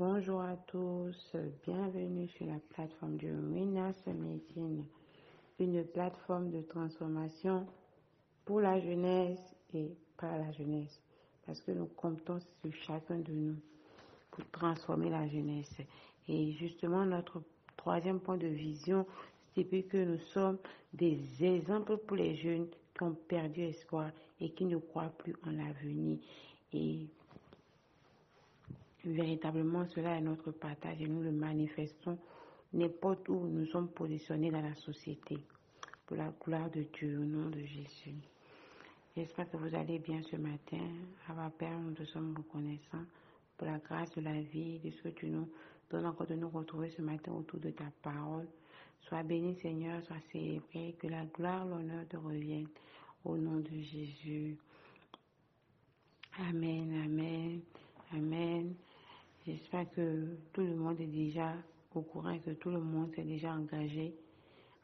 Bonjour à tous, bienvenue sur la plateforme du Winners Meeting, une plateforme de transformation pour la jeunesse et par la jeunesse, parce que nous comptons sur chacun de nous pour transformer la jeunesse. Et justement, notre troisième point de vision, c'est que nous sommes des exemples pour les jeunes qui ont perdu espoir et qui ne croient plus en l'avenir. Véritablement, cela est notre partage et nous le manifestons n'importe où nous sommes positionnés dans la société. Pour la gloire de Dieu, au nom de Jésus. J'espère que vous allez bien ce matin. À Père, nous te sommes reconnaissants pour la grâce de la vie, de ce que tu nous donnes encore de nous retrouver ce matin autour de ta parole. Sois béni, Seigneur, sois célébré, que la gloire, l'honneur te reviennent. Au nom de Jésus. Amen, amen, amen. J'espère que tout le monde est déjà au courant et que tout le monde s'est déjà engagé,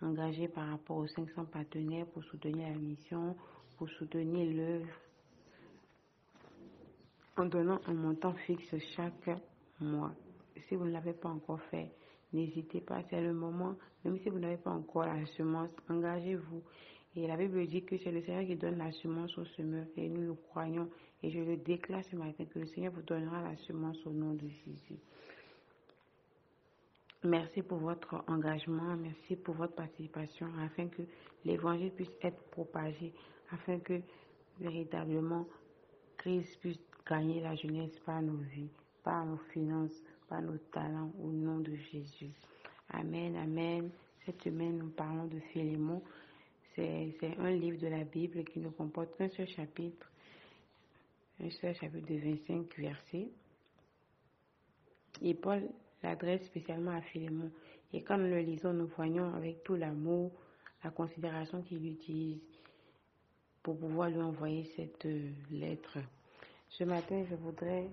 engagé par rapport aux 500 partenaires pour soutenir la mission, pour soutenir l'œuvre, en donnant un montant fixe chaque mois. Si vous ne l'avez pas encore fait, n'hésitez pas, c'est le moment, même si vous n'avez pas encore la semence, engagez-vous et la Bible dit que c'est le Seigneur qui donne la semence au semeur et nous le croyons. Et je le déclare ce matin que le Seigneur vous donnera la semence au nom de Jésus. Merci pour votre engagement, merci pour votre participation afin que l'évangile puisse être propagé, afin que véritablement Christ puisse gagner la jeunesse par nos vies, par nos finances, par nos talents au nom de Jésus. Amen, amen. Cette semaine, nous parlons de Philémon. C'est un livre de la Bible qui ne comporte qu'un seul chapitre, seul chapitre de 25 versets. Et Paul l'adresse spécialement à Philémon. Et quand nous le lisons, nous voyons avec tout l'amour, la considération qu'il utilise pour pouvoir lui envoyer cette euh, lettre. Ce matin, je voudrais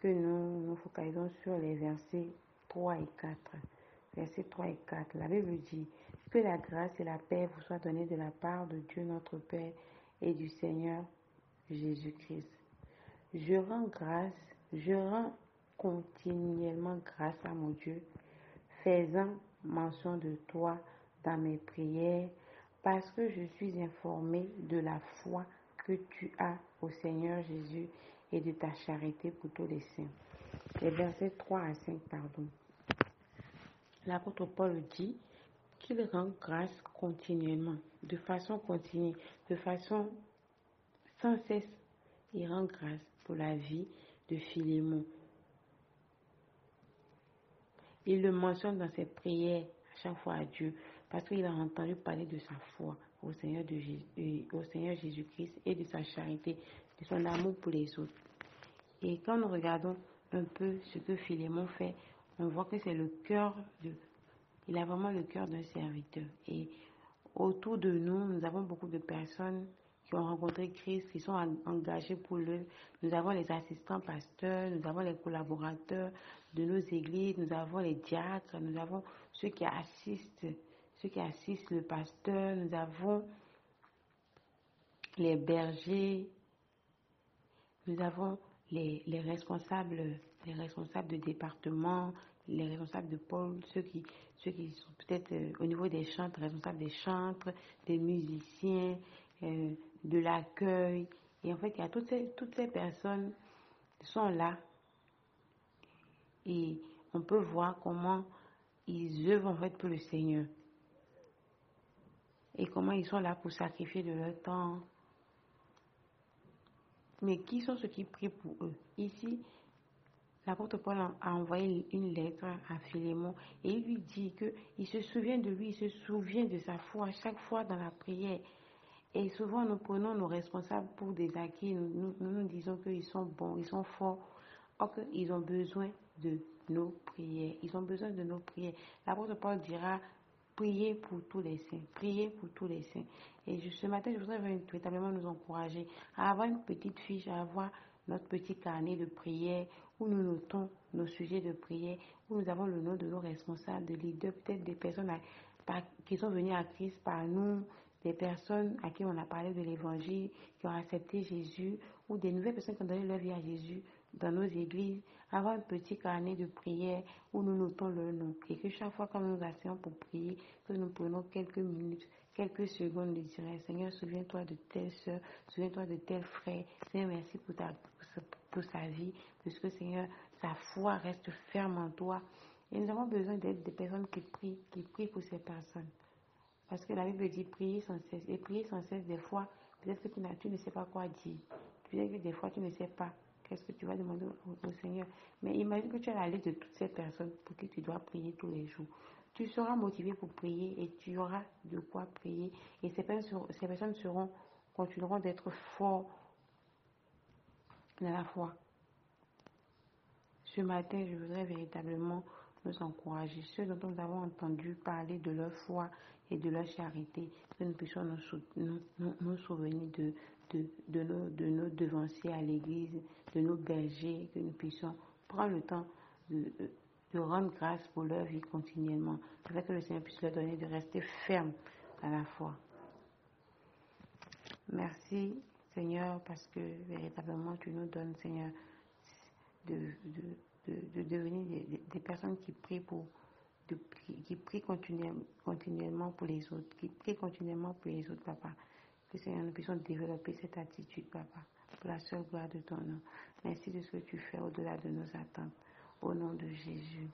que nous nous focalisons sur les versets 3 et 4 versets 3 et 4. La Bible dit que la grâce et la paix vous soient données de la part de Dieu notre Père et du Seigneur Jésus-Christ. Je rends grâce, je rends continuellement grâce à mon Dieu, faisant mention de toi dans mes prières, parce que je suis informé de la foi que tu as au Seigneur Jésus et de ta charité pour tous les saints. Les versets 3 à 5, pardon l'apôtre Paul dit qu'il rend grâce continuellement, de façon continue, de façon sans cesse. Il rend grâce pour la vie de Philémon. Il le mentionne dans ses prières à chaque fois à Dieu, parce qu'il a entendu parler de sa foi au Seigneur, Jésus, au Seigneur Jésus-Christ et de sa charité, de son amour pour les autres. Et quand nous regardons un peu ce que Philémon fait, on voit que c'est le cœur de... Il a vraiment le cœur d'un serviteur. Et autour de nous, nous avons beaucoup de personnes qui ont rencontré Christ, qui sont engagés pour le. Nous avons les assistants pasteurs, nous avons les collaborateurs de nos églises, nous avons les diacres, nous avons ceux qui assistent, ceux qui assistent le pasteur, nous avons les bergers, nous avons les, les, responsables, les responsables de département, les responsables de pôle, ceux qui, ceux qui sont peut-être euh, au niveau des chantres, responsables des chantres, des musiciens, euh, de l'accueil. Et en fait, il y a toutes ces, toutes ces personnes qui sont là. Et on peut voir comment ils œuvrent en fait pour le Seigneur. Et comment ils sont là pour sacrifier de leur temps, mais qui sont ceux qui prient pour eux? Ici, l'apôtre Paul a envoyé une lettre à Philémon et il lui dit qu'il se souvient de lui, il se souvient de sa foi chaque fois dans la prière. Et souvent, nous prenons nos responsables pour des acquis. Nous nous, disons qu'ils sont bons, ils sont forts. Or qu'ils ont besoin de nos prières. Ils ont besoin de nos prières. L'apôtre Paul dira Priez pour tous les saints. Priez pour tous les saints. Et ce matin, je voudrais véritablement nous encourager à avoir une petite fiche, à avoir notre petit carnet de prière où nous notons nos sujets de prière, où nous avons le nom de nos responsables, de leaders, peut-être des personnes qui sont venues à Christ par nous, des personnes à qui on a parlé de l'évangile, qui ont accepté Jésus, ou des nouvelles personnes qui ont donné leur vie à Jésus. dans nos églises, avoir un petit carnet de prière où nous notons le nom. Et que chaque fois que nous asseyons pour prier, que nous prenons quelques minutes, quelques secondes de dire Seigneur, souviens-toi de telle soeur, souviens-toi de tel frère. Seigneur, merci pour, ta, pour sa vie, parce que Seigneur, sa foi reste ferme en toi. Et nous avons besoin d'être des personnes qui prient, qui prient pour ces personnes. Parce que la Bible dit prier sans cesse. Et prier sans cesse, des fois, peut-être que tu, ne sais pas quoi dire. Peut-être que des fois, tu ne sais pas qu'est-ce que tu vas demander au, Seigneur. Mais imagine que tu as la liste de toutes ces personnes pour qui tu dois prier tous les jours. Tu seras motivé pour prier et tu auras de quoi prier. Et ces personnes, ces personnes seront, continueront d'être forts dans la foi. Ce matin, je voudrais véritablement nous encourager. Ceux dont nous avons entendu parler de leur foi et de leur charité, que nous puissions nous, nous, souvenir de, de, nos, de nos devanciers à l'église, de nos bergers, que nous puissions prendre le temps de, de rendre grâce pour leur vie continuellement, afin que le Seigneur puisse leur donner de rester ferme à la foi. Merci Seigneur parce que véritablement tu nous donnes Seigneur de, de, de, devenir des, personnes qui prient pour qui, prient continuellement, pour les autres, qui prient continuellement pour les autres, papa. Que Seigneur, nous puissions développer cette attitude, papa, pour la seule gloire de ton nom. Merci de ce que tu fais au-delà de nos attentes. Au nom de Jésus.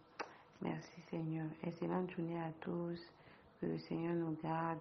Merci Seigneur. Excellente journée à tous. Que le Seigneur nous garde.